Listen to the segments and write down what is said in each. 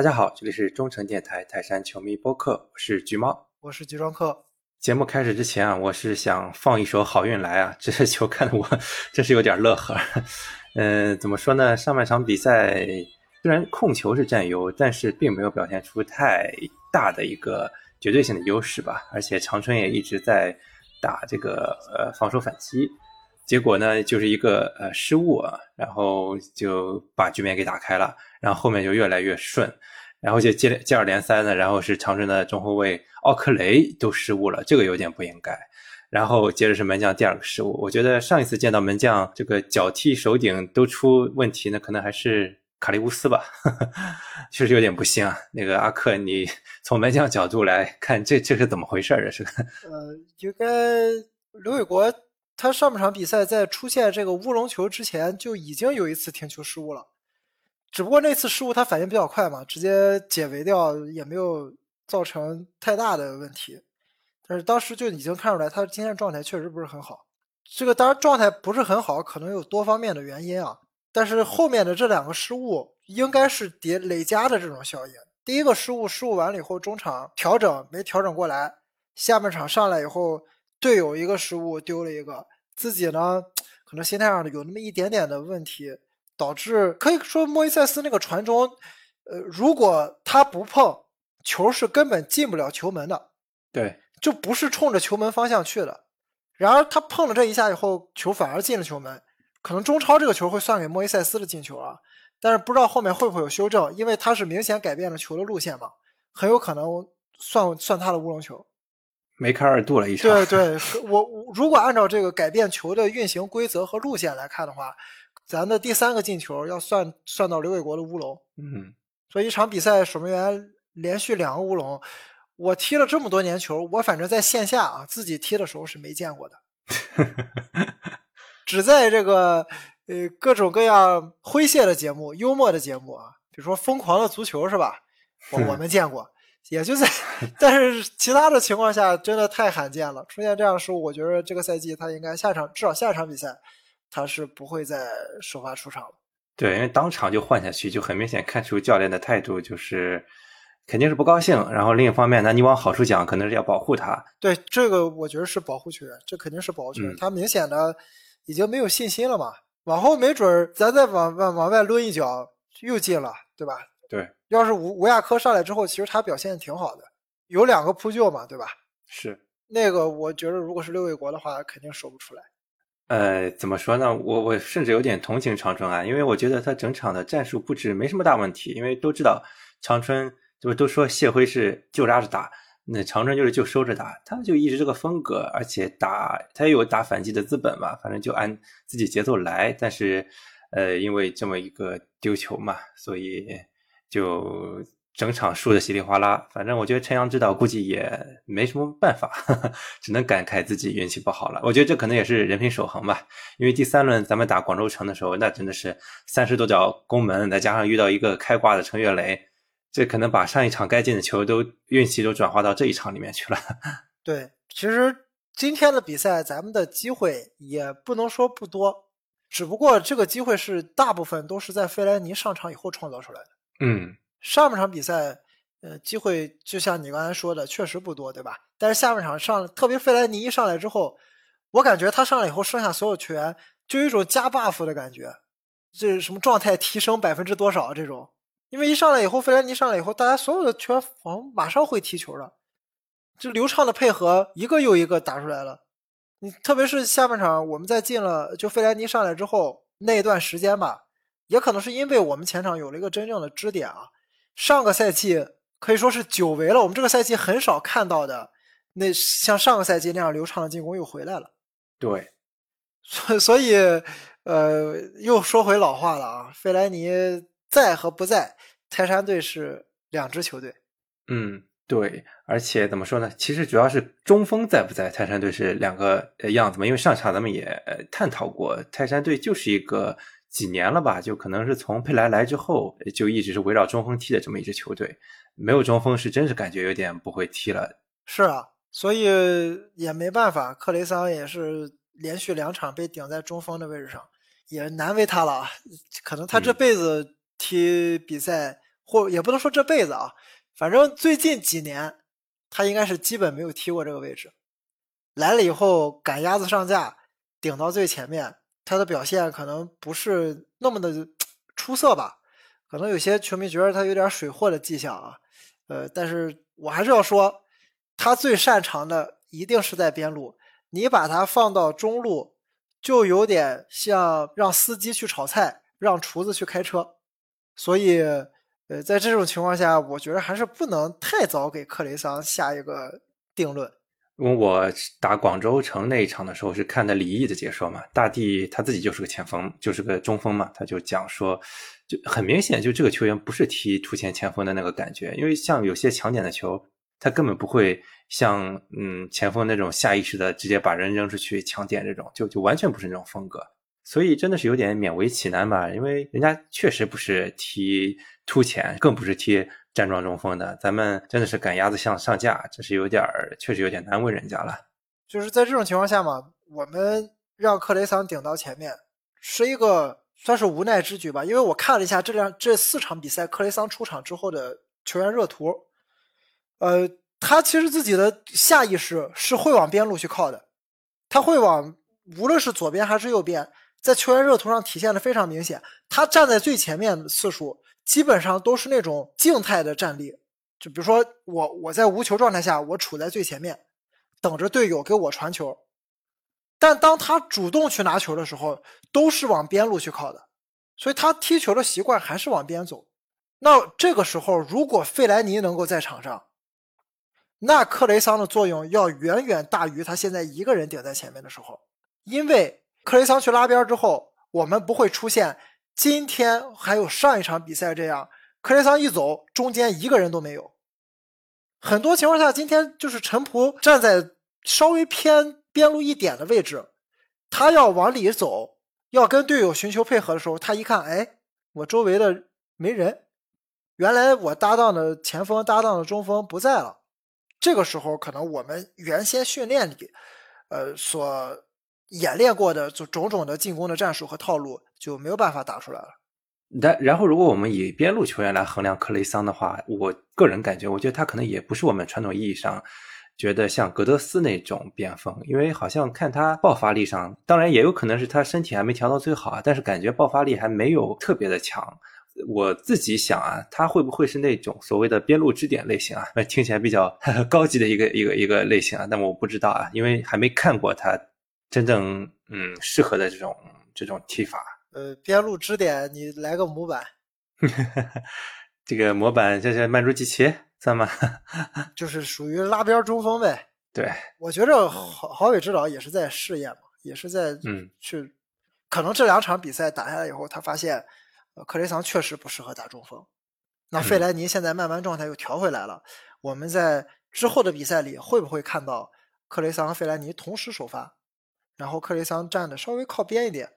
大家好，这里是中诚电台泰山球迷播客，我是橘猫，我是集装客。节目开始之前啊，我是想放一首《好运来》啊，这球看得我 真是有点乐呵。嗯，怎么说呢？上半场比赛虽然控球是占优，但是并没有表现出太大的一个绝对性的优势吧。而且长春也一直在打这个呃防守反击，结果呢就是一个呃失误啊，然后就把局面给打开了，然后后面就越来越顺。然后就接接二连三的，然后是长春的中后卫奥克雷都失误了，这个有点不应该。然后接着是门将第二个失误，我觉得上一次见到门将这个脚踢手顶都出问题，呢可能还是卡利乌斯吧，确实有点不幸啊。那个阿克，你 从门将角度来看，这这是怎么回事？这是？呃，应该刘伟国他上半场比赛在出现这个乌龙球之前就已经有一次停球失误了。只不过那次失误他反应比较快嘛，直接解围掉，也没有造成太大的问题。但是当时就已经看出来他今天状态确实不是很好。这个当然状态不是很好，可能有多方面的原因啊。但是后面的这两个失误应该是叠累加的这种效应。第一个失误失误完了以后，中场调整没调整过来，下半场上来以后队友一个失误丢了一个，自己呢可能心态上有那么一点点的问题。导致可以说莫伊塞斯那个传中，呃，如果他不碰球，是根本进不了球门的。对，就不是冲着球门方向去的。然而他碰了这一下以后，球反而进了球门。可能中超这个球会算给莫伊塞斯的进球啊，但是不知道后面会不会有修正，因为他是明显改变了球的路线嘛，很有可能算算他的乌龙球。梅开二度了一场。对对，我如果按照这个改变球的运行规则和路线来看的话。咱的第三个进球要算算到刘伟国的乌龙，嗯，所以一场比赛守门员连续两个乌龙，我踢了这么多年球，我反正在线下啊自己踢的时候是没见过的，只在这个呃各种各样诙谐的节目、幽默的节目啊，比如说《疯狂的足球》是吧？我我们见过，也就在，但是其他的情况下真的太罕见了，出现这样的失误，我觉得这个赛季他应该下场至少下一场比赛。他是不会再首发出场了，对，因为当场就换下去，就很明显看出教练的态度就是肯定是不高兴。然后另一方面，呢你往好处讲，可能是要保护他。对，这个我觉得是保护球员，这肯定是保护球员。他明显的已经没有信心了嘛，往后没准儿咱再往往往外抡一脚又进了，对吧？对，要是吴吴亚科上来之后，其实他表现挺好的，有两个扑救嘛，对吧？是那个，我觉得如果是六卫国的话，肯定守不出来。呃，怎么说呢？我我甚至有点同情长春啊，因为我觉得他整场的战术布置没什么大问题。因为都知道长春，就都说谢辉是就拉着打，那长春就是就收着打，他就一直这个风格，而且打他也有打反击的资本嘛，反正就按自己节奏来。但是，呃，因为这么一个丢球嘛，所以就。整场输的稀里哗啦，反正我觉得陈阳指导估计也没什么办法，只能感慨自己运气不好了。我觉得这可能也是人品守恒吧，因为第三轮咱们打广州城的时候，那真的是三十多脚攻门，再加上遇到一个开挂的程月雷，这可能把上一场该进的球都运气都转化到这一场里面去了。对，其实今天的比赛咱们的机会也不能说不多，只不过这个机会是大部分都是在费莱尼上场以后创造出来的。嗯。上半场比赛，呃，机会就像你刚才说的，确实不多，对吧？但是下半场上，特别费莱尼一上来之后，我感觉他上来以后，剩下所有球员就有一种加 buff 的感觉，这是什么状态提升百分之多少这种？因为一上来以后，费莱尼上来以后，大家所有的球员好像马上会踢球了，就流畅的配合，一个又一个打出来了。你特别是下半场，我们在进了就费莱尼上来之后那一段时间吧，也可能是因为我们前场有了一个真正的支点啊。上个赛季可以说是久违了，我们这个赛季很少看到的，那像上个赛季那样流畅的进攻又回来了。对，所所以，呃，又说回老话了啊，费莱尼在和不在，泰山队是两支球队。嗯，对，而且怎么说呢？其实主要是中锋在不在，泰山队是两个样子嘛。因为上场咱们也探讨过，泰山队就是一个。几年了吧，就可能是从佩莱来之后，就一直是围绕中锋踢的这么一支球队，没有中锋是真是感觉有点不会踢了。是啊，所以也没办法，克雷桑也是连续两场被顶在中锋的位置上，也难为他了。可能他这辈子踢比赛或也不能说这辈子啊，反正最近几年他应该是基本没有踢过这个位置。来了以后赶鸭子上架，顶到最前面，他的表现可能不是那么的出色吧？可能有些球迷觉得他有点水货的迹象啊。呃，但是我还是要说，他最擅长的一定是在边路。你把他放到中路，就有点像让司机去炒菜，让厨子去开车。所以，呃，在这种情况下，我觉得还是不能太早给克雷桑下一个定论。因为我打广州城那一场的时候是看的李毅的解说嘛，大帝他自己就是个前锋，就是个中锋嘛，他就讲说，就很明显，就这个球员不是踢突前前锋的那个感觉，因为像有些强点的球，他根本不会像嗯前锋那种下意识的直接把人扔出去抢点这种，就就完全不是那种风格，所以真的是有点勉为其难吧，因为人家确实不是踢突前，更不是踢。站桩中锋的，咱们真的是赶鸭子上上架，这是有点儿，确实有点难为人家了。就是在这种情况下嘛，我们让克雷桑顶到前面，是一个算是无奈之举吧。因为我看了一下这两这四场比赛，克雷桑出场之后的球员热图，呃，他其实自己的下意识是会往边路去靠的，他会往无论是左边还是右边，在球员热图上体现的非常明显。他站在最前面的次数。基本上都是那种静态的站立，就比如说我我在无球状态下，我处在最前面，等着队友给我传球。但当他主动去拿球的时候，都是往边路去靠的，所以他踢球的习惯还是往边走。那这个时候，如果费莱尼能够在场上，那克雷桑的作用要远远大于他现在一个人顶在前面的时候，因为克雷桑去拉边之后，我们不会出现。今天还有上一场比赛这样，克雷桑一走，中间一个人都没有。很多情况下，今天就是陈普站在稍微偏边路一点的位置，他要往里走，要跟队友寻求配合的时候，他一看，哎，我周围的没人，原来我搭档的前锋、搭档的中锋不在了。这个时候，可能我们原先训练里，呃，所。演练过的就种种的进攻的战术和套路就没有办法打出来了。但然后，如果我们以边路球员来衡量克雷桑的话，我个人感觉，我觉得他可能也不是我们传统意义上觉得像格德斯那种边锋，因为好像看他爆发力上，当然也有可能是他身体还没调到最好啊，但是感觉爆发力还没有特别的强。我自己想啊，他会不会是那种所谓的边路支点类型啊？听起来比较 高级的一个一个一个类型啊，但我不知道啊，因为还没看过他。真正嗯适合的这种这种踢法，呃，边路支点，你来个模板，这个模板这是曼朱基奇算吗？就是属于拉边中锋呗。对，我觉着郝郝伟指导也是在试验嘛，也是在嗯去，可能这两场比赛打下来以后，他发现克雷桑确实不适合打中锋。那费莱尼现在慢慢状态又调回来了，我们在之后的比赛里会不会看到克雷桑和费莱尼同时首发？然后克雷桑站的稍微靠边一点，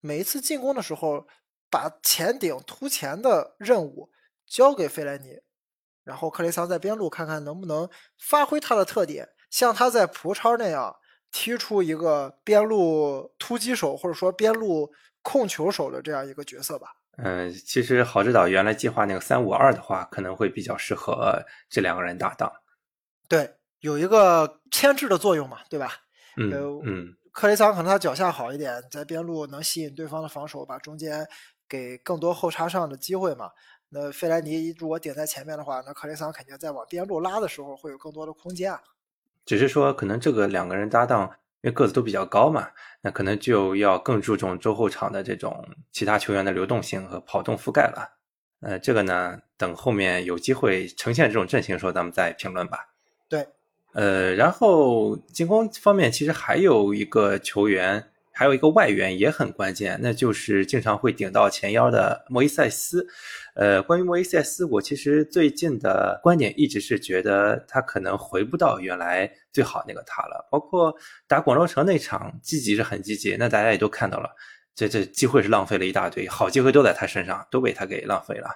每一次进攻的时候，把前顶突前的任务交给费莱尼，然后克雷桑在边路看看能不能发挥他的特点，像他在葡超那样踢出一个边路突击手或者说边路控球手的这样一个角色吧。嗯，其实郝指导原来计划那个三五二的话，可能会比较适合这两个人搭档。对，有一个牵制的作用嘛，对吧？嗯嗯。克雷桑可能他脚下好一点，在边路能吸引对方的防守，把中间给更多后插上的机会嘛。那费莱尼如果顶在前面的话，那克雷桑肯定在往边路拉的时候会有更多的空间啊。只是说，可能这个两个人搭档，因为个子都比较高嘛，那可能就要更注重周后场的这种其他球员的流动性和跑动覆盖了。呃，这个呢，等后面有机会呈现这种阵型的时候，咱们再评论吧。呃，然后进攻方面其实还有一个球员，还有一个外援也很关键，那就是经常会顶到前腰的莫伊塞斯。呃，关于莫伊塞斯，我其实最近的观点一直是觉得他可能回不到原来最好那个他了。包括打广州城那场，积极是很积极，那大家也都看到了，这这机会是浪费了一大堆，好机会都在他身上，都被他给浪费了。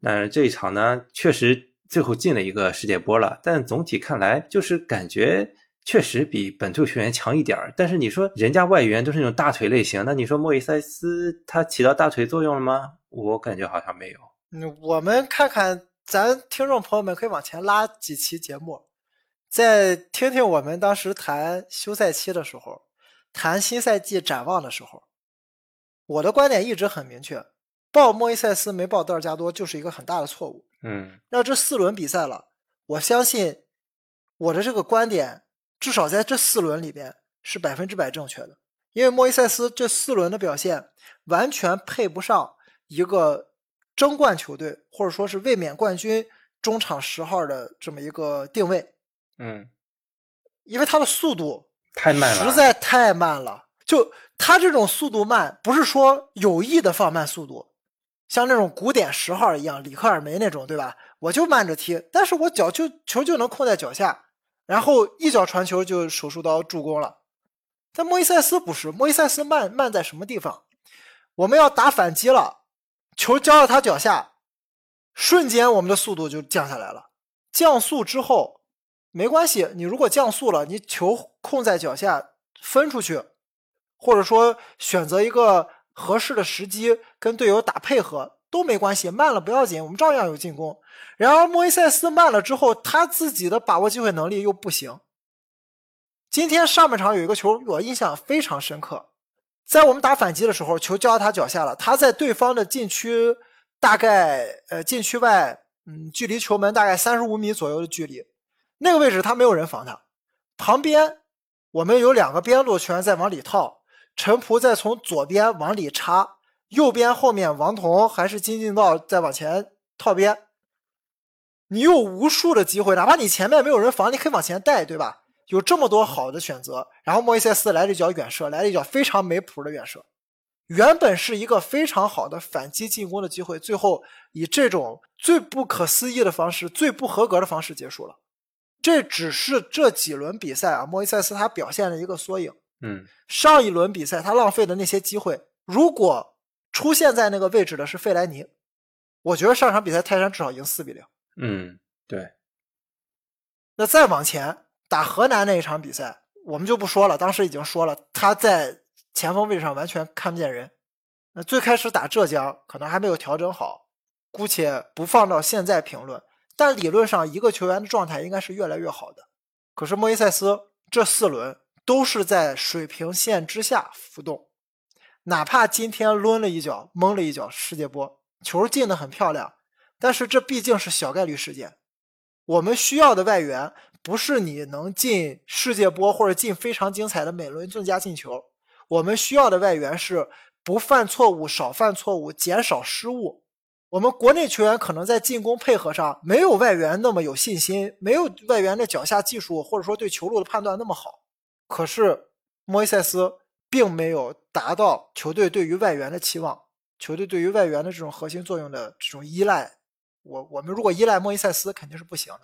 那这一场呢，确实。最后进了一个世界波了，但总体看来就是感觉确实比本土球员强一点儿。但是你说人家外援都是那种大腿类型，那你说莫伊塞斯他起到大腿作用了吗？我感觉好像没有。嗯，我们看看，咱听众朋友们可以往前拉几期节目，再听听我们当时谈休赛期的时候，谈新赛季展望的时候，我的观点一直很明确：报莫伊塞斯没报德尔加多就是一个很大的错误。嗯那这四轮比赛了，我相信我的这个观点，至少在这四轮里边是百分之百正确的。因为莫伊塞斯这四轮的表现完全配不上一个争冠球队或者说是卫冕冠军中场十号的这么一个定位，嗯，因为他的速度太慢了，实在太慢了。就他这种速度慢，不是说有意的放慢速度，像那种古典十号一样，里克尔梅那种，对吧？我就慢着踢，但是我脚就球就能控在脚下，然后一脚传球就手术刀助攻了。但莫伊塞斯不是，莫伊塞斯慢慢在什么地方？我们要打反击了，球交到他脚下，瞬间我们的速度就降下来了。降速之后没关系，你如果降速了，你球控在脚下分出去，或者说选择一个合适的时机跟队友打配合都没关系，慢了不要紧，我们照样有进攻。然而莫伊塞斯慢了之后，他自己的把握机会能力又不行。今天上半场有一个球，我印象非常深刻，在我们打反击的时候，球交到他脚下了，他在对方的禁区大概呃禁区外，嗯，距离球门大概三十五米左右的距离，那个位置他没有人防他，旁边我们有两个边路球员在往里套，陈仆在从左边往里插，右边后面王彤还是金敬道再往前套边，你有无数的机会，哪怕你前面没有人防，你可以往前带，对吧？有这么多好的选择，然后莫伊塞斯来了一脚远射，来了一脚非常没谱的远射，原本是一个非常好的反击进攻的机会，最后以这种最不可思议的方式、最不合格的方式结束了。这只是这几轮比赛啊，莫伊塞斯他表现的一个缩影。嗯上一轮比赛他浪费的那些机会，如果出现在那个位置的是费莱尼，我觉得上场比赛泰山至少赢四比零。嗯，对，那再往前打河南那一场比赛，我们就不说了，当时已经说了，他在前锋位置上完全看不见人。那最开始打浙江可能还没有调整好，姑且不放到现在评论。但理论上一个球员的状态应该是越来越好的。可是莫伊塞斯这四轮都是在水平线之下浮动，哪怕今天抡了一脚、蒙了一脚世界波，球进的很漂亮，但是这毕竟是小概率事件。我们需要的外援不是你能进世界波或者进非常精彩的每轮最佳进球，我们需要的外援是不犯错误、少犯错误、减少失误。我们国内球员可能在进攻配合上没有外援那么有信心，没有外援的脚下技术或者说对球路的判断那么好。可是莫伊塞斯并没有达到球队对于外援的期望，球队对于外援的这种核心作用的这种依赖。我我们如果依赖莫伊塞斯肯定是不行的。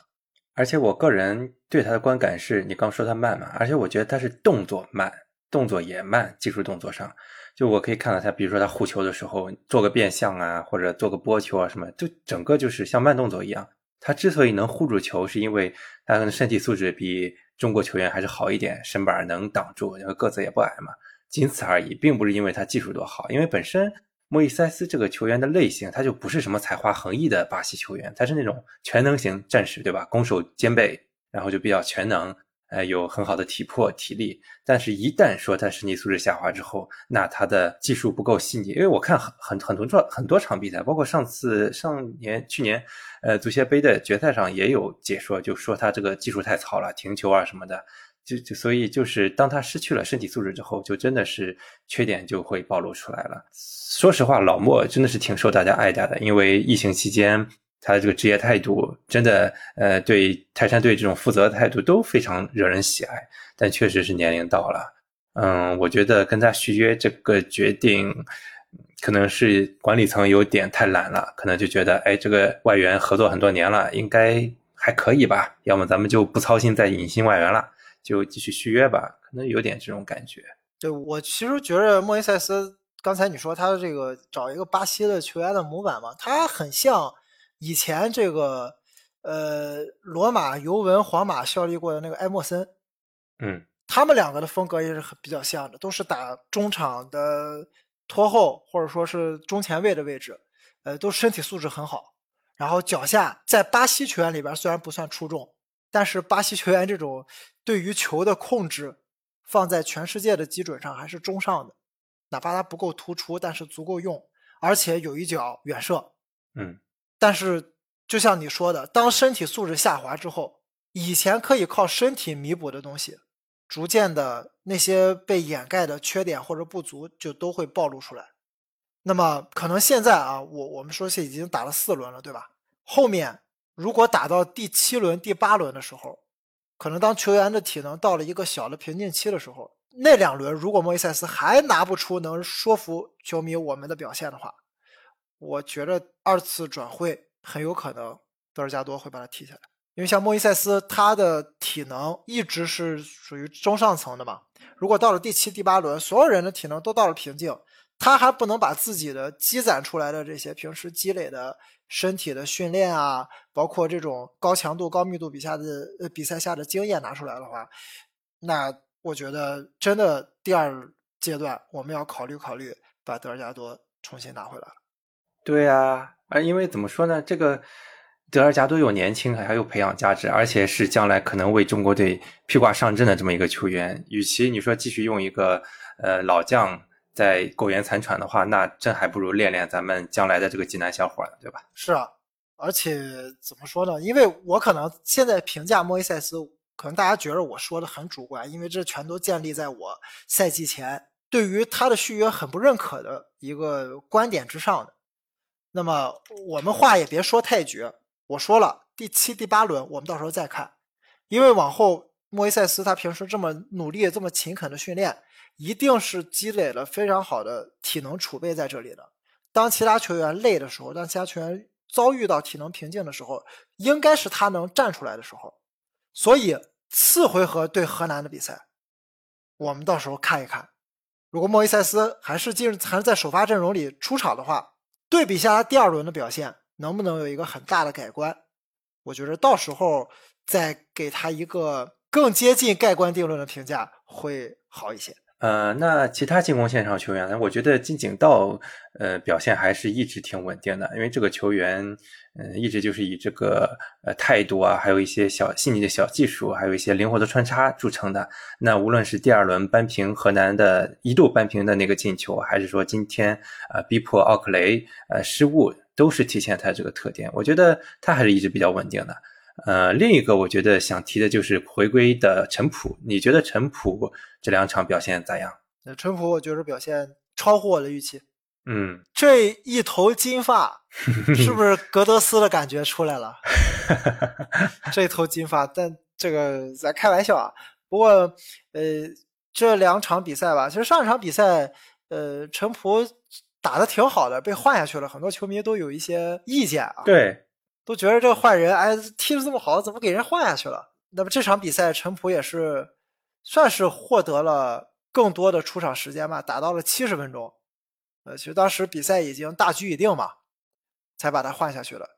而且我个人对他的观感是，你刚说他慢嘛，而且我觉得他是动作慢，动作也慢，技术动作上，就我可以看到他，比如说他护球的时候做个变向啊，或者做个拨球啊什么，就整个就是像慢动作一样。他之所以能护住球，是因为他的身体素质比中国球员还是好一点，身板能挡住，因为个子也不矮嘛，仅此而已，并不是因为他技术多好，因为本身。莫伊塞斯这个球员的类型，他就不是什么才华横溢的巴西球员，他是那种全能型战士，对吧？攻守兼备，然后就比较全能，呃，有很好的体魄、体力。但是，一旦说他身体素质下滑之后，那他的技术不够细腻。因为我看很很很多场很多场比赛，包括上次上年、去年，呃，足协杯的决赛上也有解说，就说他这个技术太糙了，停球啊什么的。就就所以就是当他失去了身体素质之后，就真的是缺点就会暴露出来了。说实话，老莫真的是挺受大家爱戴的，因为疫情期间他的这个职业态度，真的呃对泰山队这种负责的态度都非常惹人喜爱。但确实是年龄到了，嗯，我觉得跟他续约这个决定，可能是管理层有点太懒了，可能就觉得哎这个外援合作很多年了，应该还可以吧，要么咱们就不操心再引新外援了。就继续续约吧，可能有点这种感觉。对我其实觉得莫伊塞斯，刚才你说他这个找一个巴西的球员的模板嘛，他很像以前这个呃罗马、尤文、皇马效力过的那个埃莫森，嗯，他们两个的风格也是很比较像的，都是打中场的拖后或者说是中前卫的位置。呃，都身体素质很好。然后脚下在巴西球员里边虽然不算出众，但是巴西球员这种对于球的控制，放在全世界的基准上还是中上的。哪怕他不够突出，但是足够用，而且有一脚远射。嗯，但是就像你说的，当身体素质下滑之后，以前可以靠身体弥补的东西，逐渐的那些被掩盖的缺点或者不足就都会暴露出来。那么可能现在啊，我我们说是已经打了四轮了，对吧？后面如果打到第七轮、第八轮的时候，可能当球员的体能到了一个小的瓶颈期的时候，那两轮如果莫伊塞斯还拿不出能说服球迷我们的表现的话，我觉得二次转会很有可能德尔加多会把他踢下来，因为像莫伊塞斯他的体能一直是属于中上层的嘛，如果到了第七、第八轮，所有人的体能都到了瓶颈。他还不能把自己的积攒出来的这些平时积累的身体的训练啊，包括这种高强度、高密度比赛的呃比赛下的经验拿出来的话，那我觉得真的第二阶段我们要考虑考虑把德尔加多重新拿回来了。对呀，啊，因为怎么说呢，这个德尔加多有年轻，还有培养价值，而且是将来可能为中国队披挂上阵的这么一个球员。与其你说继续用一个呃老将。在苟延残喘的话，那真还不如练练咱们将来的这个济南小伙呢，对吧？是啊，而且怎么说呢？因为我可能现在评价莫伊塞斯，可能大家觉得我说的很主观，因为这全都建立在我赛季前对于他的续约很不认可的一个观点之上的。那么我们话也别说太绝，我说了，第七、第八轮我们到时候再看，因为往后莫伊塞斯他平时这么努力、这么勤恳的训练。一定是积累了非常好的体能储备在这里的。当其他球员累的时候，当其他球员遭遇到体能瓶颈的时候，应该是他能站出来的时候。所以次回合对河南的比赛，我们到时候看一看，如果莫伊塞斯还是进还是在首发阵容里出场的话，对比下他第二轮的表现，能不能有一个很大的改观？我觉得到时候再给他一个更接近盖棺定论的评价会好一些。呃，那其他进攻线上球员呢？我觉得金景道，呃，表现还是一直挺稳定的。因为这个球员，嗯，一直就是以这个呃态度啊，还有一些小细腻的小技术，还有一些灵活的穿插著称的。那无论是第二轮扳平河南的一度扳平的那个进球，还是说今天呃逼迫奥克雷呃失误，都是体现他这个特点。我觉得他还是一直比较稳定的。呃，另一个我觉得想提的就是回归的陈普，你觉得陈普这两场表现咋样？那陈普我觉得表现超乎我的预期。嗯，这一头金发 是不是格德斯的感觉出来了？这一头金发，但这个咱开玩笑啊。不过呃，这两场比赛吧，其实上一场比赛呃，陈普打的挺好的，被换下去了，很多球迷都有一些意见啊。对。都觉得这个换人，哎，踢的这么好，怎么给人换下去了？那么这场比赛，陈普也是算是获得了更多的出场时间吧，打到了七十分钟。呃，其实当时比赛已经大局已定嘛，才把他换下去了。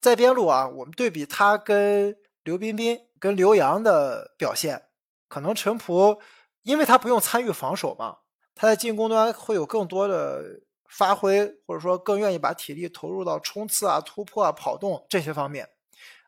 在边路啊，我们对比他跟刘彬彬、跟刘洋的表现，可能陈普因为他不用参与防守嘛，他在进攻端会有更多的。发挥或者说更愿意把体力投入到冲刺啊、突破啊、跑动这些方面，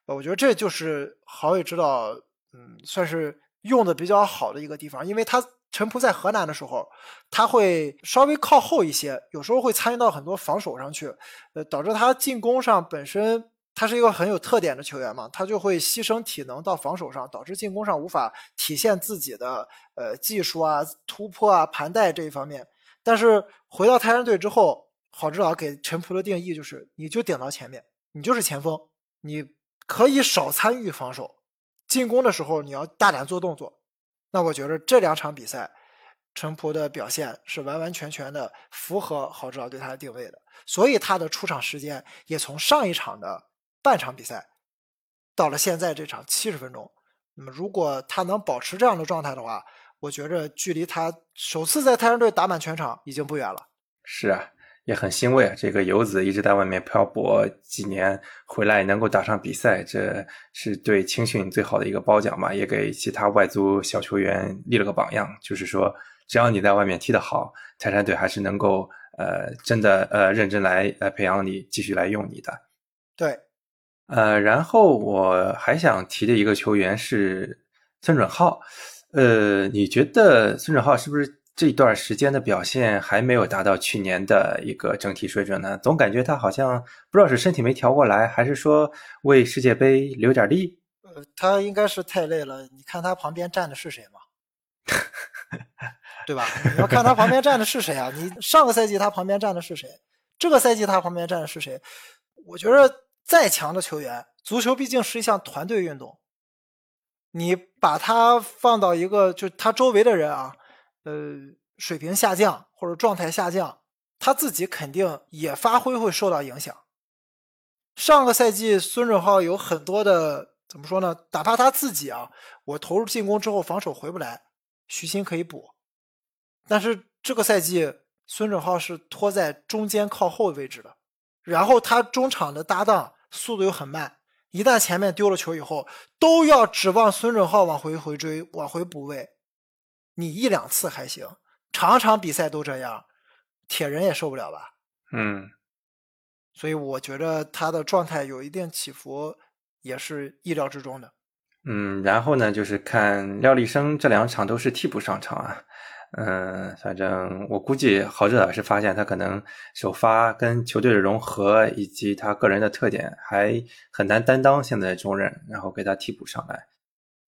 呃，我觉得这就是郝伟指导，嗯，算是用的比较好的一个地方。因为他陈普在河南的时候，他会稍微靠后一些，有时候会参与到很多防守上去，呃，导致他进攻上本身他是一个很有特点的球员嘛，他就会牺牲体能到防守上，导致进攻上无法体现自己的呃技术啊、突破啊、盘带这一方面。但是回到泰山队之后，郝指导给陈普的定义就是：你就顶到前面，你就是前锋，你可以少参与防守，进攻的时候你要大胆做动作。那我觉得这两场比赛，陈普的表现是完完全全的符合郝指导对他的定位的，所以他的出场时间也从上一场的半场比赛，到了现在这场七十分钟。那么如果他能保持这样的状态的话，我觉着距离他首次在泰山队打满全场已经不远了。是啊，也很欣慰啊。这个游子一直在外面漂泊几年，回来能够打上比赛，这是对青训最好的一个褒奖吧，也给其他外租小球员立了个榜样。就是说，只要你在外面踢得好，泰山队还是能够呃真的呃认真来来培养你，继续来用你的。对，呃，然后我还想提的一个球员是孙准浩，呃，你觉得孙准浩是不是这段时间的表现还没有达到去年的一个整体水准呢？总感觉他好像不知道是身体没调过来，还是说为世界杯留点力？呃，他应该是太累了。你看他旁边站的是谁吗？对吧？你要看他旁边站的是谁啊？你 上个赛季他旁边站的是谁？这个赛季他旁边站的是谁？我觉得再强的球员，足球毕竟是一项团队运动。你把他放到一个，就他周围的人啊，呃，水平下降或者状态下降，他自己肯定也发挥会受到影响。上个赛季孙准浩有很多的。怎么说呢？哪怕他自己啊，我投入进攻之后防守回不来，徐新可以补。但是这个赛季孙准浩是拖在中间靠后位置的，然后他中场的搭档速度又很慢，一旦前面丢了球以后，都要指望孙准浩往回回追、往回补位。你一两次还行，场场比赛都这样，铁人也受不了吧？嗯，所以我觉得他的状态有一定起伏。也是意料之中的，嗯，然后呢，就是看廖立生这两场都是替补上场啊，嗯，反正我估计郝志老师发现他可能首发跟球队的融合以及他个人的特点还很难担当现在的重任，然后给他替补上来。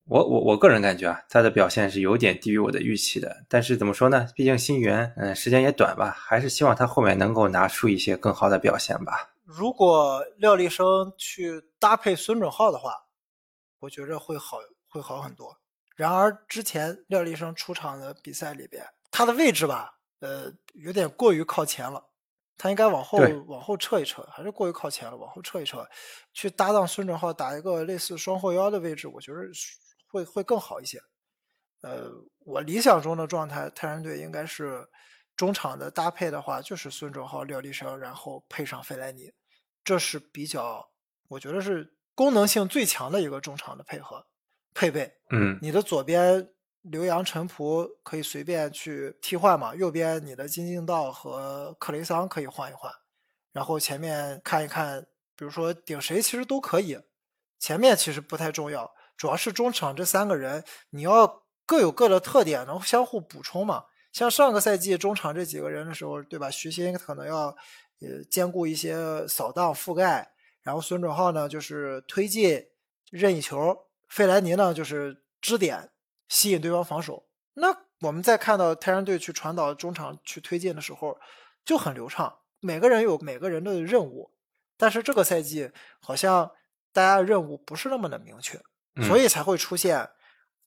我我我个人感觉啊，他的表现是有点低于我的预期的，但是怎么说呢？毕竟新援，嗯，时间也短吧，还是希望他后面能够拿出一些更好的表现吧。如果廖立生去搭配孙准浩的话，我觉着会好，会好很多。然而之前廖立生出场的比赛里边，他的位置吧，呃，有点过于靠前了，他应该往后往后撤一撤，还是过于靠前了，往后撤一撤，去搭档孙准浩打一个类似双后腰的位置，我觉得会会更好一些。呃，我理想中的状态，泰山队应该是中场的搭配的话，就是孙准浩、廖立生，然后配上费莱尼。这是比较，我觉得是功能性最强的一个中场的配合配备。嗯，你的左边刘洋、陈仆可以随便去替换嘛，右边你的金敬道和克雷桑可以换一换，然后前面看一看，比如说顶谁其实都可以，前面其实不太重要，主要是中场这三个人你要各有各的特点，能相互补充嘛。像上个赛季中场这几个人的时候，对吧？徐新可能要。呃，兼顾一些扫荡覆盖，然后孙准浩呢就是推进任意球，费莱尼呢就是支点吸引对方防守。那我们在看到泰山队去传导中场去推进的时候就很流畅，每个人有每个人的任务，但是这个赛季好像大家任务不是那么的明确，所以才会出现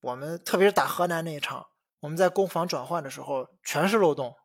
我们特别是打河南那一场，我们在攻防转换的时候全是漏洞。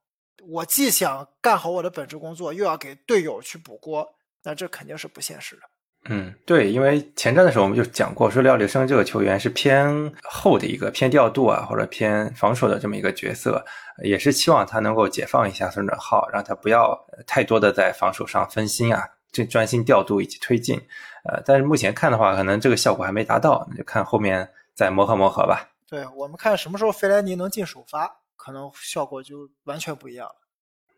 我既想干好我的本职工作，又要给队友去补锅，那这肯定是不现实的。嗯，对，因为前站的时候我们就讲过，说廖立生这个球员是偏后的一个偏调度啊，或者偏防守的这么一个角色，也是期望他能够解放一下孙准浩，让他不要太多的在防守上分心啊，这专心调度以及推进。呃，但是目前看的话，可能这个效果还没达到，那就看后面再磨合磨合吧。对我们看什么时候费莱尼能进首发。可能效果就完全不一样了。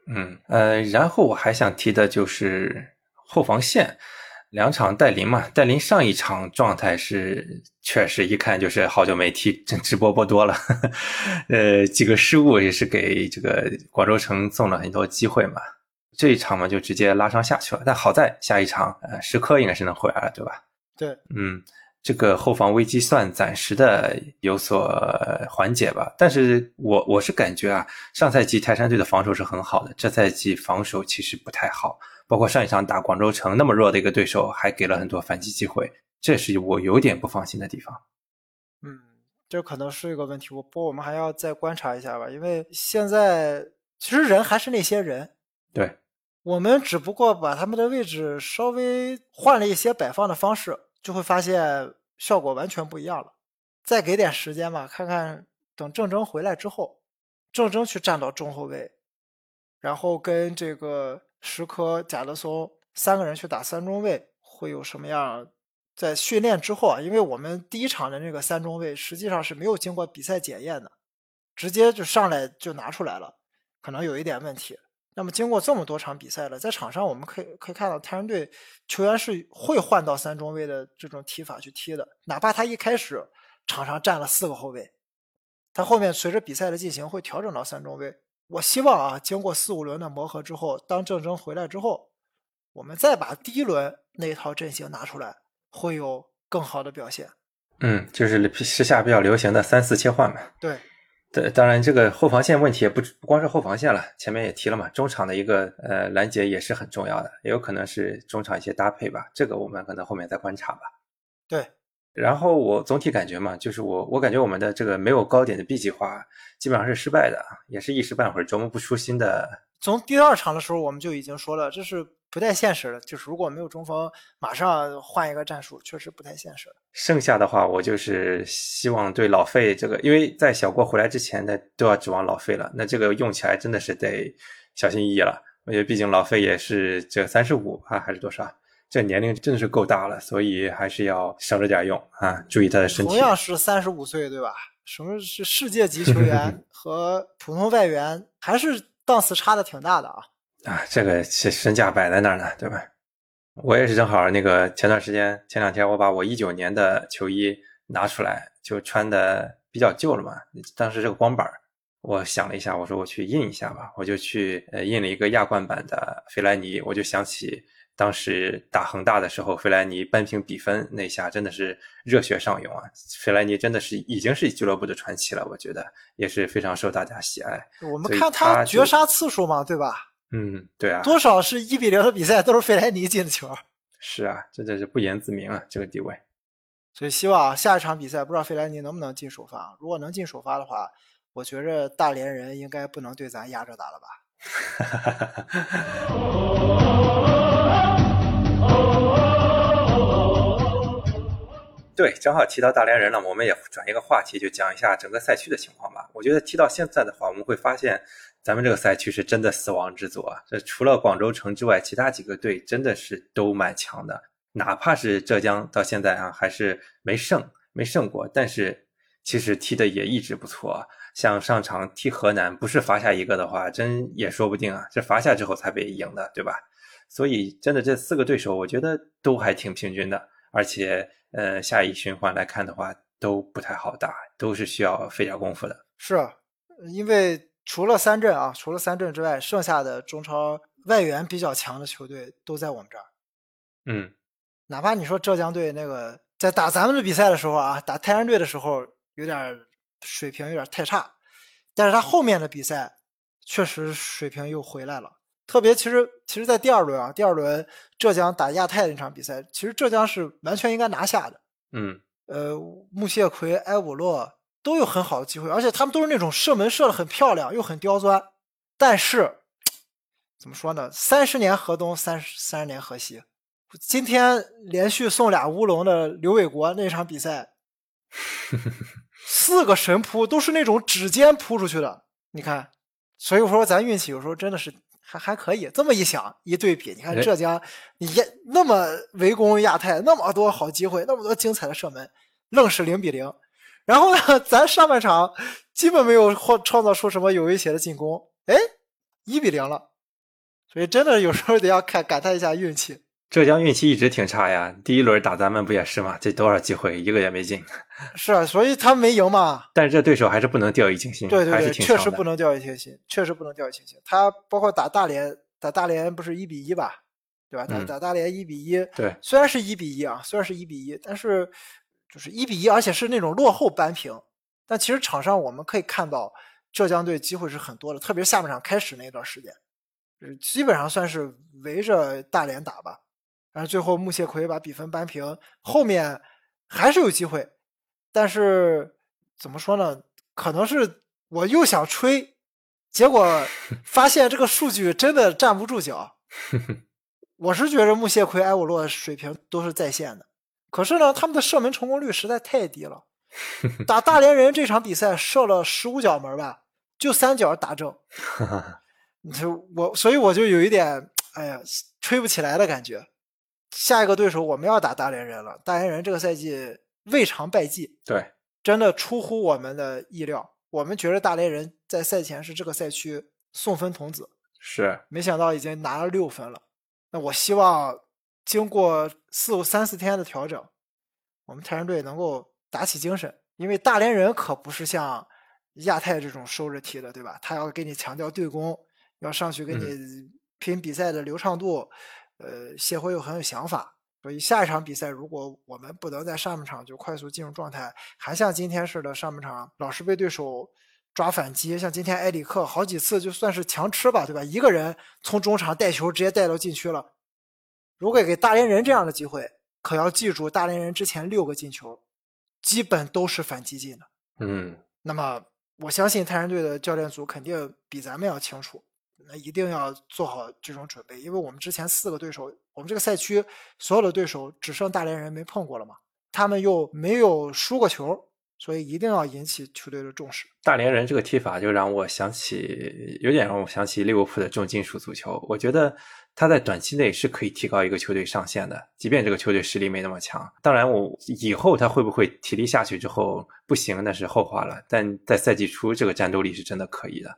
嗯呃，然后我还想提的就是后防线两场戴林嘛，戴林上一场状态是确实一看就是好久没踢，真直播播多了。呃，几个失误也是给这个广州城送了很多机会嘛。这一场嘛就直接拉伤下去了，但好在下一场呃石科应该是能回来了，对吧？对，嗯。这个后防危机算暂时的有所缓解吧，但是我我是感觉啊，上赛季泰山队的防守是很好的，这赛季防守其实不太好，包括上一场打广州城那么弱的一个对手，还给了很多反击机会，这是我有点不放心的地方。嗯，这可能是一个问题，我不过我们还要再观察一下吧，因为现在其实人还是那些人，对，我们只不过把他们的位置稍微换了一些摆放的方式。就会发现效果完全不一样了。再给点时间吧，看看等郑铮回来之后，郑铮去站到中后卫，然后跟这个石科、贾德松三个人去打三中卫，会有什么样？在训练之后啊，因为我们第一场的那个三中卫实际上是没有经过比赛检验的，直接就上来就拿出来了，可能有一点问题。那么经过这么多场比赛了，在场上我们可以可以看到，泰山队球员是会换到三中卫的这种踢法去踢的，哪怕他一开始场上站了四个后卫，他后面随着比赛的进行会调整到三中卫。我希望啊，经过四五轮的磨合之后，当郑铮回来之后，我们再把第一轮那一套阵型拿出来，会有更好的表现。嗯，就是时下比较流行的三四切换嘛。对。对，当然这个后防线问题也不不光是后防线了，前面也提了嘛，中场的一个呃拦截也是很重要的，也有可能是中场一些搭配吧，这个我们可能后面再观察吧。对，然后我总体感觉嘛，就是我我感觉我们的这个没有高点的 B 计划基本上是失败的，也是一时半会儿琢磨不出新的。从第二场的时候我们就已经说了，这是。不太现实的，就是如果没有中锋，马上换一个战术，确实不太现实。剩下的话，我就是希望对老费这个，因为在小郭回来之前呢都要指望老费了，那这个用起来真的是得小心翼翼了。我觉得毕竟老费也是这三十五啊，还是多少，这年龄真的是够大了，所以还是要省着点用啊，注意他的身体。同样是三十五岁，对吧？什么是世界级球员 和普通外援，还是档次差的挺大的啊。啊，这个身身价摆在那儿呢，对吧？我也是正好那个前段时间前两天，我把我一九年的球衣拿出来，就穿的比较旧了嘛。当时这个光板我想了一下，我说我去印一下吧，我就去呃印了一个亚冠版的费莱尼。我就想起当时打恒大的时候，费莱尼扳平比分那下，真的是热血上涌啊！费莱尼真的是已经是俱乐部的传奇了，我觉得也是非常受大家喜爱。我们看他绝杀次数嘛，对吧？嗯，对啊，多少是一比零的比赛都是费莱尼进的球。是啊，这真是不言自明啊，这个地位。所以希望下一场比赛，不知道费莱尼能不能进首发。如果能进首发的话，我觉着大连人应该不能对咱压着打了吧。对，正好提到大连人了，我们也转一个话题，就讲一下整个赛区的情况吧。我觉得踢到现在的话，我们会发现。咱们这个赛区是真的死亡之组啊！这除了广州城之外，其他几个队真的是都蛮强的。哪怕是浙江到现在啊，还是没胜，没胜过，但是其实踢的也一直不错。像上场踢河南，不是罚下一个的话，真也说不定啊。这罚下之后才被赢的，对吧？所以真的这四个对手，我觉得都还挺平均的。而且，呃，下一循环来看的话，都不太好打，都是需要费点功夫的。是，因为。除了三镇啊，除了三镇之外，剩下的中超外援比较强的球队都在我们这儿。嗯，哪怕你说浙江队那个在打咱们的比赛的时候啊，打泰山队的时候有点水平有点太差，但是他后面的比赛确实水平又回来了。特别其实其实，在第二轮啊，第二轮浙江打亚太那场比赛，其实浙江是完全应该拿下的。嗯，呃，穆谢奎、埃武洛。都有很好的机会，而且他们都是那种射门射的很漂亮，又很刁钻。但是怎么说呢？三十年河东，三十三十年河西。今天连续送俩乌龙的刘伟国那场比赛，四个神扑都是那种指尖扑出去的。你看，所以我说咱运气有时候真的是还还可以。这么一想一对比，你看浙江，你那么围攻亚太，那么多好机会，那么多精彩的射门，愣是零比零。然后呢，咱上半场基本没有或创造出什么有威胁的进攻，哎，一比零了，所以真的有时候得要看感叹一下运气。浙江运气一直挺差呀，第一轮打咱们不也是吗？这多少机会一个也没进。是啊，所以他没赢嘛。但是这对手还是不能掉以轻心，对对对，确实不能掉以轻心，确实不能掉以轻心。他包括打大连，打大连不是一比一吧？对吧？打打大连一比一，对，虽然是一比一啊，虽然是一比一，但是。就是一比一，而且是那种落后扳平。但其实场上我们可以看到，浙江队机会是很多的，特别是下半场开始那段时间，就是基本上算是围着大连打吧。然后最后穆谢奎把比分扳平，后面还是有机会。但是怎么说呢？可能是我又想吹，结果 发现这个数据真的站不住脚。我是觉得穆谢奎、埃沃洛水平都是在线的。可是呢，他们的射门成功率实在太低了。打大连人这场比赛射了十五脚门吧，就三脚打正。你说我，所以我就有一点，哎呀，吹不起来的感觉。下一个对手我们要打大连人了。大连人这个赛季未尝败绩，对，真的出乎我们的意料。我们觉得大连人在赛前是这个赛区送分童子。是，没想到已经拿了六分了。那我希望经过四五三四天的调整，我们泰山队能够打起精神，因为大连人可不是像亚太这种收着踢的，对吧？他要给你强调对攻，要上去跟你拼比赛的流畅度。呃，谢辉又很有想法，所以下一场比赛如果我们不能在上半场就快速进入状态，还像今天似的上半场老是被对手抓反击，像今天埃里克好几次就算是强吃吧，对吧？一个人从中场带球直接带到禁区了。如果给大连人这样的机会，可要记住，大连人之前六个进球基本都是反击进的。嗯，那么我相信泰山队的教练组肯定比咱们要清楚。那一定要做好这种准备，因为我们之前四个对手，我们这个赛区所有的对手只剩大连人没碰过了嘛，他们又没有输过球，所以一定要引起球队的重视。大连人这个踢法就让我想起，有点让我想起利物浦的重金属足球。我觉得他在短期内是可以提高一个球队上限的，即便这个球队实力没那么强。当然，我以后他会不会体力下去之后不行，那是后话了。但在赛季初，这个战斗力是真的可以的。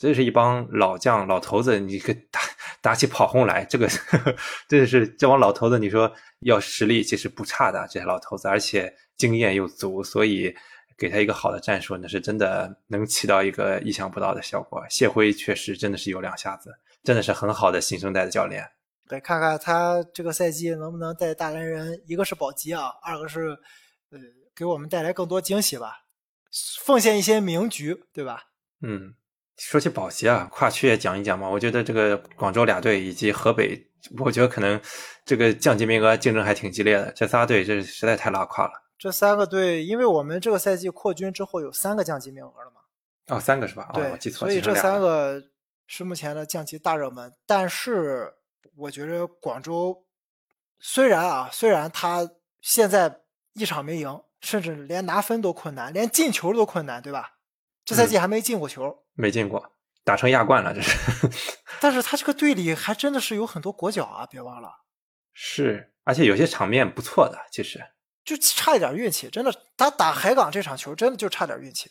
这是一帮老将、老头子，你可打打起跑轰来，这个真的是这帮老头子。你说要实力，其实不差的这些老头子，而且经验又足，所以给他一个好的战术，那是真的能起到一个意想不到的效果。谢辉确实真的是有两下子，真的是很好的新生代的教练。对，看看他这个赛季能不能带大连人，一个是保级啊，二个是呃给我们带来更多惊喜吧，奉献一些名局，对吧？嗯。说起保级啊，跨区也讲一讲嘛。我觉得这个广州俩队以及河北，我觉得可能这个降级名额竞争还挺激烈的。这仨队这实在太拉胯了。这三个队，因为我们这个赛季扩军之后有三个降级名额了嘛？哦，三个是吧？对，我记错了。所以这三个是目前的降级大热门。但是我觉得广州虽然啊，虽然他现在一场没赢，甚至连拿分都困难，连进球都困难，对吧？这赛季还没进过球。没进过，打成亚冠了，这是。但是他这个队里还真的是有很多国脚啊，别忘了。是，而且有些场面不错的，其实。就差一点运气，真的。他打海港这场球，真的就差点运气。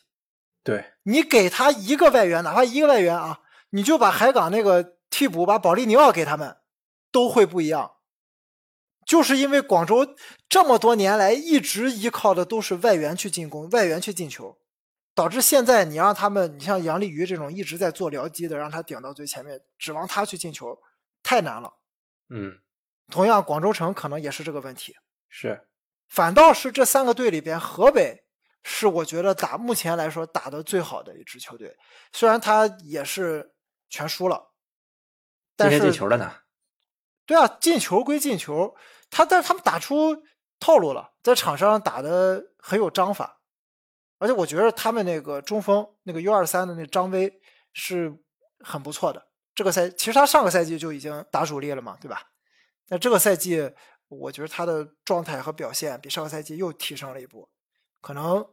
对。你给他一个外援，哪怕一个外援啊，你就把海港那个替补，把保利尼奥给他们，都会不一样。就是因为广州这么多年来一直依靠的都是外援去进攻，外援去进球。导致现在你让他们，你像杨立瑜这种一直在做僚机的，让他顶到最前面，指望他去进球，太难了。嗯，同样广州城可能也是这个问题。是，反倒是这三个队里边，河北是我觉得打目前来说打的最好的一支球队，虽然他也是全输了，但是进球了呢。对啊，进球归进球，他但他们打出套路了，在场上打的很有章法。而且我觉得他们那个中锋，那个 U 二三的那张威是很不错的。这个赛其实他上个赛季就已经打主力了嘛，对吧？那这个赛季我觉得他的状态和表现比上个赛季又提升了一步。可能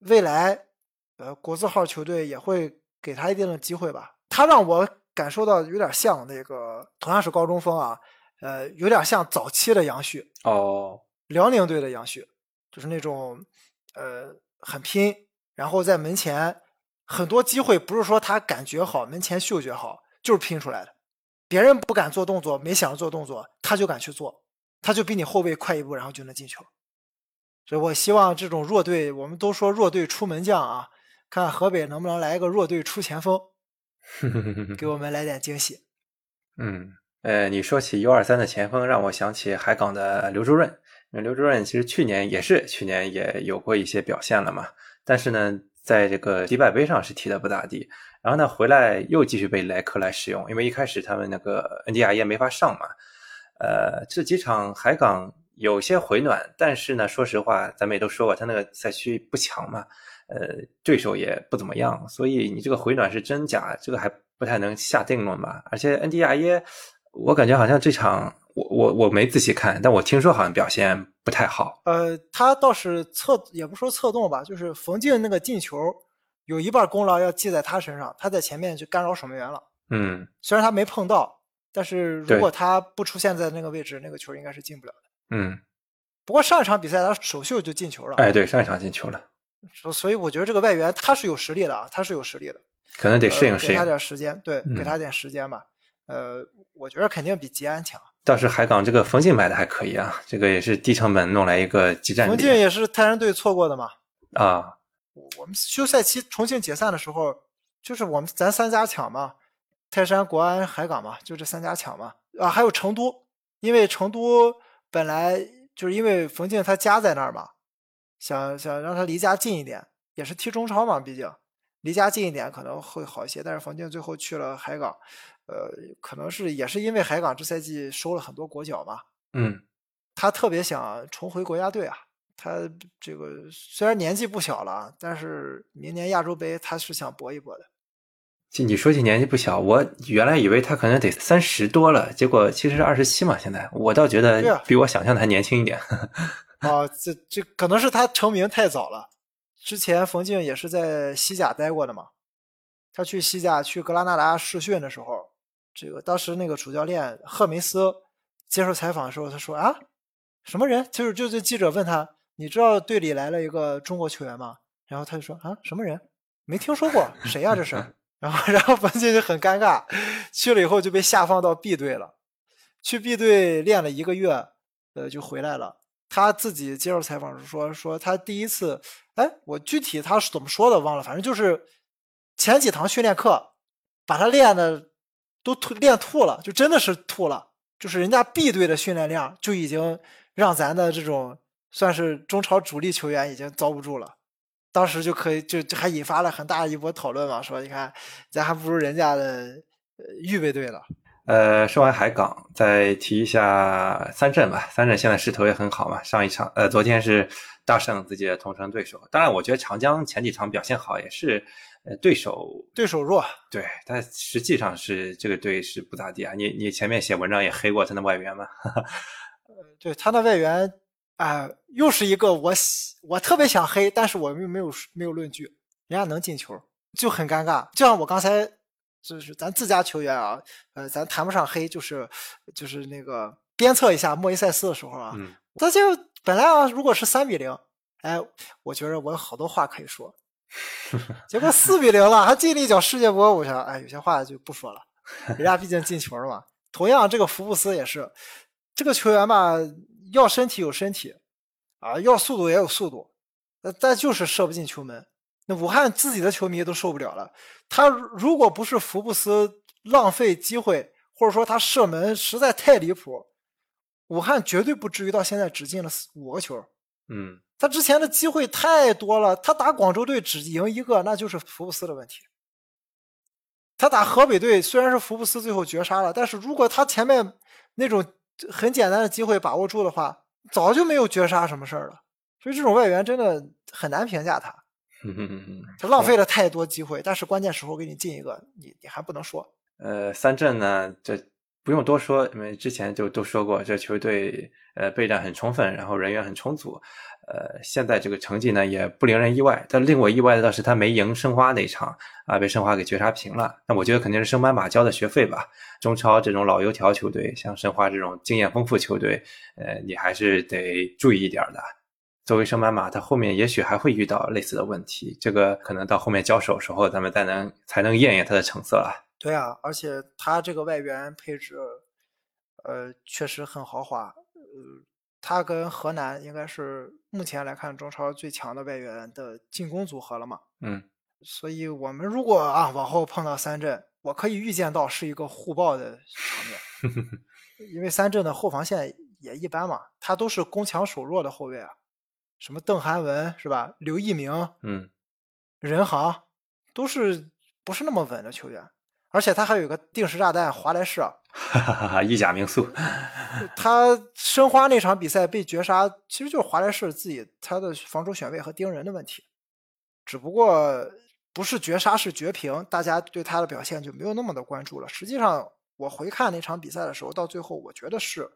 未来呃国字号球队也会给他一定的机会吧。他让我感受到有点像那个同样是高中锋啊，呃，有点像早期的杨旭哦，辽宁队的杨旭，就是那种呃。很拼，然后在门前很多机会，不是说他感觉好，门前嗅觉好，就是拼出来的。别人不敢做动作，没想着做动作，他就敢去做，他就比你后卫快一步，然后就能进球。所以我希望这种弱队，我们都说弱队出门将啊，看河北能不能来一个弱队出前锋，给我们来点惊喜。嗯，呃，你说起 U 二三的前锋，让我想起海港的刘朱润。那刘主任其实去年也是，去年也有过一些表现了嘛。但是呢，在这个迪拜杯上是踢的不咋地。然后呢，回来又继续被莱克来使用，因为一开始他们那个恩迪亚耶没法上嘛。呃，这几场海港有些回暖，但是呢，说实话，咱们也都说过，他那个赛区不强嘛，呃，对手也不怎么样，所以你这个回暖是真假，这个还不太能下定论吧。而且恩迪亚耶，我感觉好像这场。我我我没仔细看，但我听说好像表现不太好。呃，他倒是策，也不说策动吧，就是冯静那个进球，有一半功劳要记在他身上，他在前面去干扰守门员了。嗯，虽然他没碰到，但是如果他不出现在那个位置，那个球应该是进不了的。嗯，不过上一场比赛他首秀就进球了。哎，对，上一场进球了。所所以我觉得这个外援他是有实力的啊，他是有实力的。可能得适应呃给他。点时间，对，嗯给他点时间吧。呃，我觉得肯定比吉安强。倒是海港这个冯静买的还可以啊，这个也是低成本弄来一个集战力重庆也是泰山队错过的嘛。啊。我我们休赛期重庆解散的时候，就是我们咱三家抢嘛，泰山、国安、海港嘛，就这三家抢嘛。啊，还有成都，因为成都本来就是因为冯静他家在那儿嘛，想想让他离家近一点，也是踢中超嘛，毕竟离家近一点可能会好一些。但是冯静最后去了海港，呃，可能是也是因为海港这赛季收了很多国脚嘛，嗯，他特别想重回国家队啊。他这个虽然年纪不小了，但是明年亚洲杯他是想搏一搏的。就你说起年纪不小，我原来以为他可能得三十多了，结果其实是二十七嘛。现在我倒觉得比我想象的还年轻一点。啊，这这可能是他成名太早了。之前冯静也是在西甲待过的嘛，他去西甲去格拉纳达试训的时候，这个当时那个主教练赫梅斯接受采访的时候，他说啊，什么人？就是就是记者问他，你知道队里来了一个中国球员吗？然后他就说啊，什么人？没听说过，谁呀、这是？然后然后冯静就很尴尬，去了以后就被下放到 B 队了，去 B 队练了一个月，呃，就回来了。他自己接受采访时说，说他第一次，哎，我具体他是怎么说的忘了，反正就是前几堂训练课把他练的都吐练吐了，就真的是吐了，就是人家 B 队的训练量就已经让咱的这种算是中超主力球员已经遭不住了。当时就可以就还引发了很大一波讨论嘛，说你看咱还不如人家的预备队了。呃，说完海港，再提一下三镇吧。三镇现在势头也很好嘛。上一场，呃，昨天是大胜自己的同城对手。当然，我觉得长江前几场表现好，也是呃对手对手弱，对，但实际上是这个队是不咋地啊。你你前面写文章也黑过他的外援嘛？对他的外援啊、又是一个我喜我特别想黑，但是我又没有没有论据，人家能进球就很尴尬。就像我刚才就是咱自家球员啊，呃，咱谈不上黑，就是就是那个鞭策一下莫伊塞斯的时候啊，嗯，他就本来啊，如果是三比零，哎，我觉得我有好多话可以说，结果四比零了，还进了一脚世界波，我想，哎，有些话就不说了，人家毕竟进球了嘛。同样，这个福布斯也是，这个球员吧，要身体有身体，啊，要速度也有速度，呃但就是射不进球门。那武汉自己的球迷都受不了了，他如果不是福布斯浪费机会，或者说他射门实在太离谱，武汉绝对不至于到现在只进了四五个球。嗯，他之前的机会太多了，他打广州队只赢一个，那就是福布斯的问题。他打河北队虽然是福布斯最后绝杀了，但是如果他前面那种很简单的机会把握住的话，早就没有绝杀什么事儿了。所以这种外援真的很难评价他，他浪费了太多机会，但是关键时候给你进一个，你你还不能说。呃，三镇呢，这不用多说，因为之前就都说过，这球队呃备战很充分，然后人员很充足，呃，现在这个成绩呢也不令人意外。但令我意外的倒是他没赢申花那一场啊，被申花给绝杀平了。那我觉得肯定是升班马交的学费吧。中超这种老油条球队，像申花这种经验丰富球队，呃，你还是得注意一点的。作为升班马，他后面也许还会遇到类似的问题，这个可能到后面交手时候，咱们再能才能验验他的成色啊。对啊，而且他这个外援配置，呃，确实很豪华。呃，他跟河南应该是目前来看中超最强的外援的进攻组合了嘛。嗯。所以我们如果啊往后碰到三镇，我可以预见到是一个互爆的场面，因为三镇的后防线也一般嘛，他都是攻强守弱的后卫啊，什么邓涵文是吧？刘一鸣、嗯任航都是不是那么稳的球员，而且他还有一个定时炸弹华莱士啊，哈哈哈哈！意甲名宿，他申花那场比赛被绝杀，其实就是华莱士自己他的防守选位和盯人的问题，只不过不是绝杀是绝平，大家对他的表现就没有那么的关注了。实际上，我回看那场比赛的时候，到最后我觉得是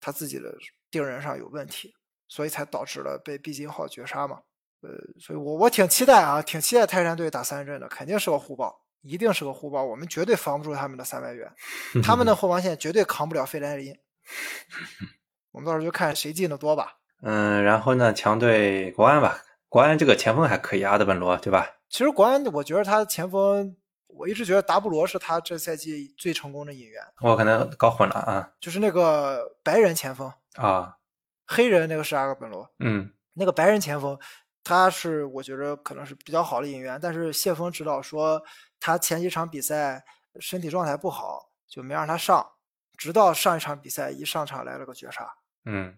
他自己的盯人上有问题，所以才导致了被毕金浩绝杀嘛。呃，所以我我挺期待啊，挺期待泰山队打三镇的，肯定是个互爆，一定是个互爆，我们绝对防不住他们的三外援。他们的后防线绝对扛不了费莱林。我们到时候就看谁进的多吧。嗯，然后呢，强队国安吧，国安这个前锋还可以，阿德本罗对吧？其实国安，我觉得他前锋，我一直觉得达布罗是他这赛季最成功的引援，我可能搞混了啊就是那个白人前锋，啊，黑人那个是阿尔本罗，嗯那个白人前锋，他是我觉得可能是比较好的引援，但是谢峰指导说他前几场比赛身体状态不好，就没让他上，直到上一场比赛一上场来了个绝杀，嗯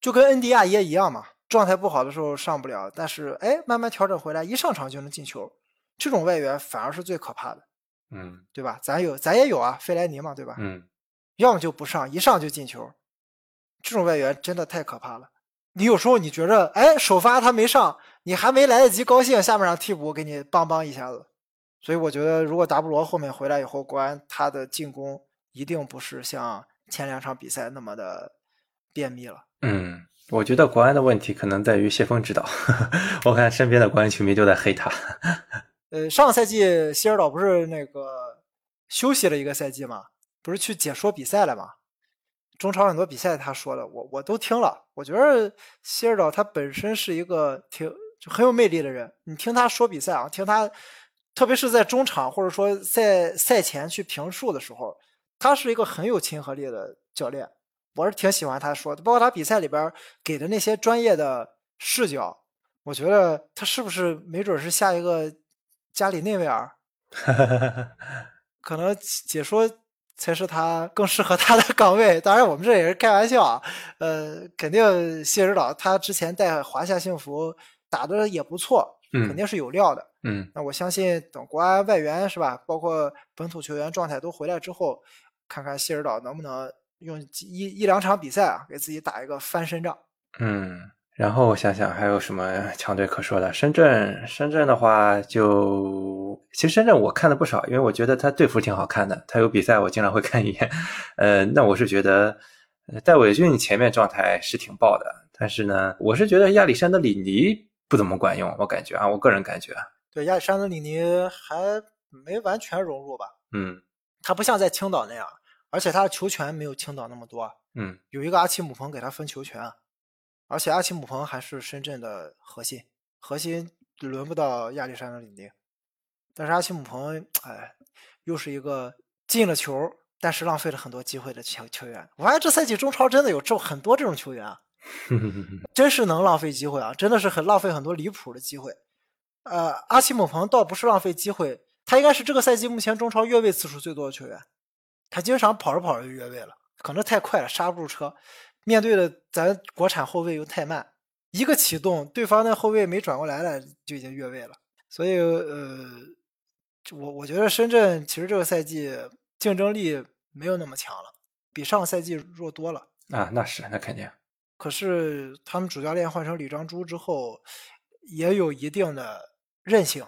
就跟恩迪亚耶一样嘛，状态不好的时候上不了，但是哎慢慢调整回来，一上场就能进球，这种外援反而是最可怕的，嗯对吧？咱有咱也有啊，费莱尼嘛，对吧？嗯，要么就不上，一上就进球，这种外援真的太可怕了。你有时候你觉着，哎，首发他没上，你还没来得及高兴，下半场替补给你邦邦一下子。所以我觉得，如果达布罗后面回来以后，国安他的进攻一定不是像前两场比赛那么的便秘了。嗯，我觉得国安的问题可能在于谢峰指导，我看身边的国安球迷都在黑他。呃，上个赛季希尔岛不是那个休息了一个赛季嘛，不是去解说比赛了嘛？中超很多比赛他说的，我我都听了。我觉得希尔岛他本身是一个挺就很有魅力的人，你听他说比赛啊，听他，特别是在中场或者说在赛前去评述的时候，他是一个很有亲和力的教练，我是挺喜欢他说的。包括他比赛里边给的那些专业的视角，我觉得他是不是没准是下一个加里内维尔，可能解说才是他更适合他的岗位。当然，我们这也是开玩笑啊。呃，肯定谢指导他之前带华夏幸福打的也不错，肯嗯定是有料的。嗯那我相信等国安外援是吧，包括本土球员状态都回来之后，看看谢指导能不能用一一两场比赛啊，给自己打一个翻身仗。嗯，然后我想想还有什么强队可说的？深圳，深圳的话就其实深圳我看了不少，因为我觉得他队服挺好看的，他有比赛我经常会看一眼。呃，那我是觉得呃戴伟俊前面状态是挺爆的，但是呢，我是觉得亚历山德里尼不怎么管用，我感觉啊，我个人感觉啊，对，亚历山德里尼还没完全融入吧，嗯他不像在青岛那样，而且他的球权没有青岛那么多。嗯有一个阿奇姆彭给他分球权，啊而且阿奇姆彭还是深圳的核心，核心轮不到亚历山德里尼。但是阿奇姆彭，哎，又是一个进了球，但是浪费了很多机会的球球员。我发现这赛季中超真的有这很多这种球员啊，真是能浪费机会啊，真的是很浪费很多离谱的机会。呃，阿奇姆彭倒不是浪费机会，他应该是这个赛季目前中超越位次数最多的球员。他经常跑着跑着就越位了，可能太快了刹不住车。面对的咱国产后卫又太慢，一个启动，对方的后卫没转过来了就已经越位了。所以呃，我我觉得深圳其实这个赛季竞争力没有那么强了，比上个赛季弱多了。啊，那是那肯定，可是他们主教练换成李章洙之后，也有一定的韧性，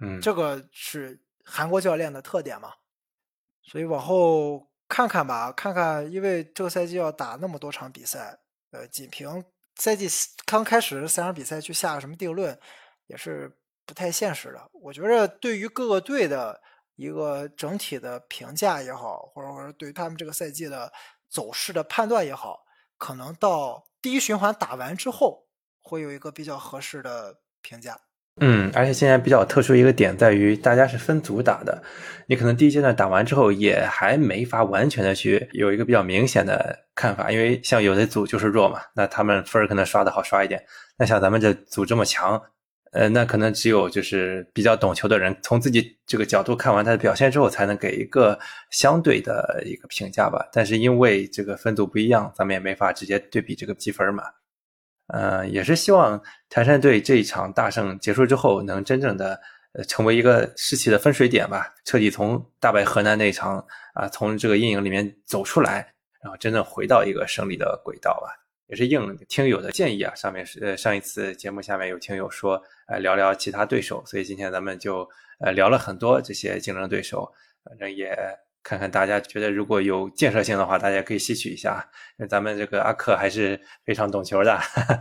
嗯，这个是韩国教练的特点嘛。所以往后看看吧，看看，因为这个赛季要打那么多场比赛，呃，仅凭赛季刚开始三场比赛去下什么定论，也是不太现实的。我觉着对于各个队的一个整体的评价也好，或者说对于他们这个赛季的走势的判断也好，可能到第一循环打完之后，会有一个比较合适的评价。嗯，而且现在比较特殊一个点在于，大家是分组打的，你可能第一阶段打完之后，也还没法完全的去有一个比较明显的看法，因为像有的组就是弱嘛，那他们分儿可能刷的好刷一点，那像咱们这组这么强，呃，那可能只有就是比较懂球的人，从自己这个角度看完他的表现之后，才能给一个相对的一个评价吧。但是因为这个分组不一样，咱们也没法直接对比这个积分嘛。呃，也是希望台山队这一场大胜结束之后，能真正的呃成为一个士气的分水点吧，彻底从大败河南那一场啊、从这个阴影里面走出来，然后真正回到一个胜利的轨道吧。也是应听友的建议啊，上面是呃上一次节目下面有听友说，呃聊聊其他对手，所以今天咱们就呃聊了很多这些竞争对手，反正也看看大家觉得如果有建设性的话，大家可以吸取一下。那咱们这个阿克还是非常懂球的。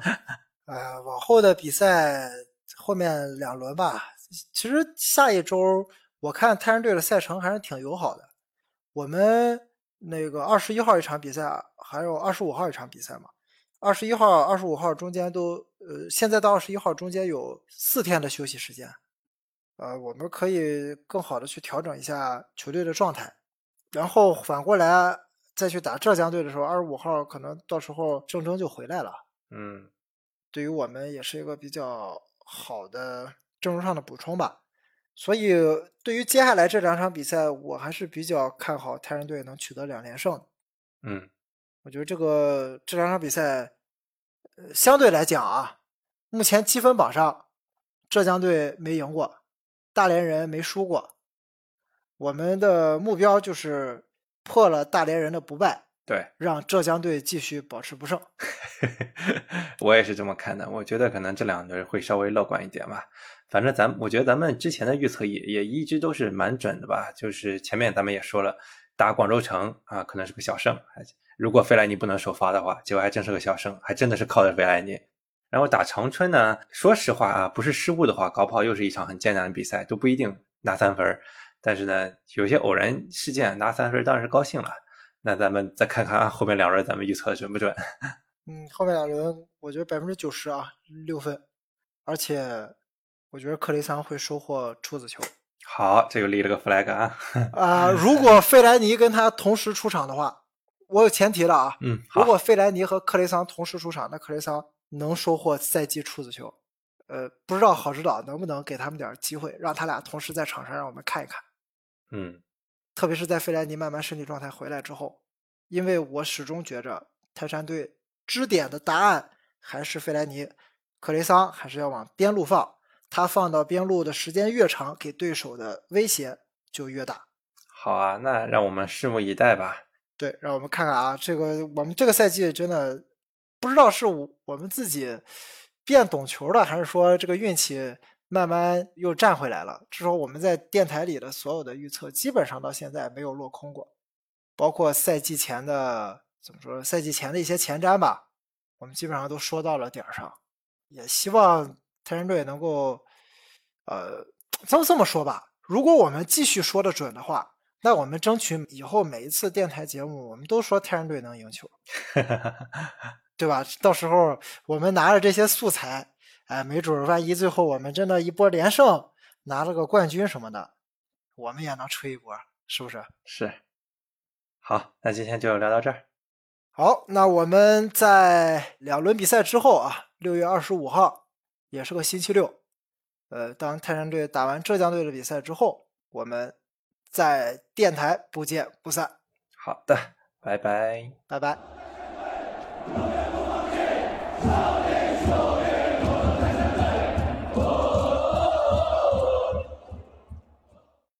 呃，往后的比赛后面两轮吧，其实下一周我看泰山队的赛程还是挺友好的。我们那个二十一号一场比赛，还有二十五号一场比赛嘛。二十一号、二十五号中间都，呃，现在到二十一号中间有四天的休息时间，呃，我们可以更好的去调整一下球队的状态，然后反过来再去打浙江队的时候，二十五号可能到时候郑铮就回来了。嗯，对于我们也是一个比较好的阵容上的补充吧。所以，对于接下来这两场比赛，我还是比较看好泰山队能取得两连胜。嗯，我觉得这个这两场比赛，呃，相对来讲啊，目前积分榜上，浙江队没赢过，大连人没输过。我们的目标就是破了大连人的不败，对，让浙江队继续保持不胜。我也是这么看的。我觉得可能这两队会稍微乐观一点吧。反正咱我觉得咱们之前的预测也也一直都是蛮准的吧。就是前面咱们也说了，打广州城啊，可能是个小胜。如果费莱尼不能首发的话，结果还真是个小胜，还真的是靠着费莱尼。然后打长春呢，说实话啊，不是失误的话，搞不好又是一场很艰难的比赛，都不一定拿三分。但是呢，有些偶然事件拿三分当然是高兴了。那咱们再看看啊，后面两轮咱们预测准不准？嗯，后面两轮我觉得百分之九十啊，六分，而且我觉得克雷桑会收获处子球。好，这又立了个 flag 啊。啊，如果费莱尼跟他同时出场的话，我有前提了啊。嗯，如果费莱尼和克雷桑同时出场，那克雷桑能收获赛季处子球。呃，不知道郝指导能不能给他们点机会，让他俩同时在场上让我们看一看。嗯，特别是在费莱尼慢慢身体状态回来之后，因为我始终觉着泰山队支点的答案还是费莱尼，克雷桑还是要往边路放，他放到边路的时间越长，给对手的威胁就越大。好啊，那让我们拭目以待吧。对，让我们看看啊，这个我们这个赛季真的不知道是我们自己变懂球了，还是说这个运气。慢慢又站回来了。至少我们在电台里的所有的预测，基本上到现在没有落空过。包括赛季前的怎么说？赛季前的一些前瞻吧，我们基本上都说到了点儿上。也希望泰山队能够，呃，这么这么说吧。如果我们继续说的准的话，那我们争取以后每一次电台节目，我们都说泰山队能赢球，对吧？到时候我们拿着这些素材。哎，没准万一最后我们真的一波连胜，拿了个冠军什么的，我们也能吹一波，是不是？是。好，那今天就聊到这儿。好，那我们在两轮比赛之后啊，六月二十五号，也是个星期六，呃，当泰山队打完浙江队的比赛之后，我们在电台不见不散。好的，拜拜，拜拜。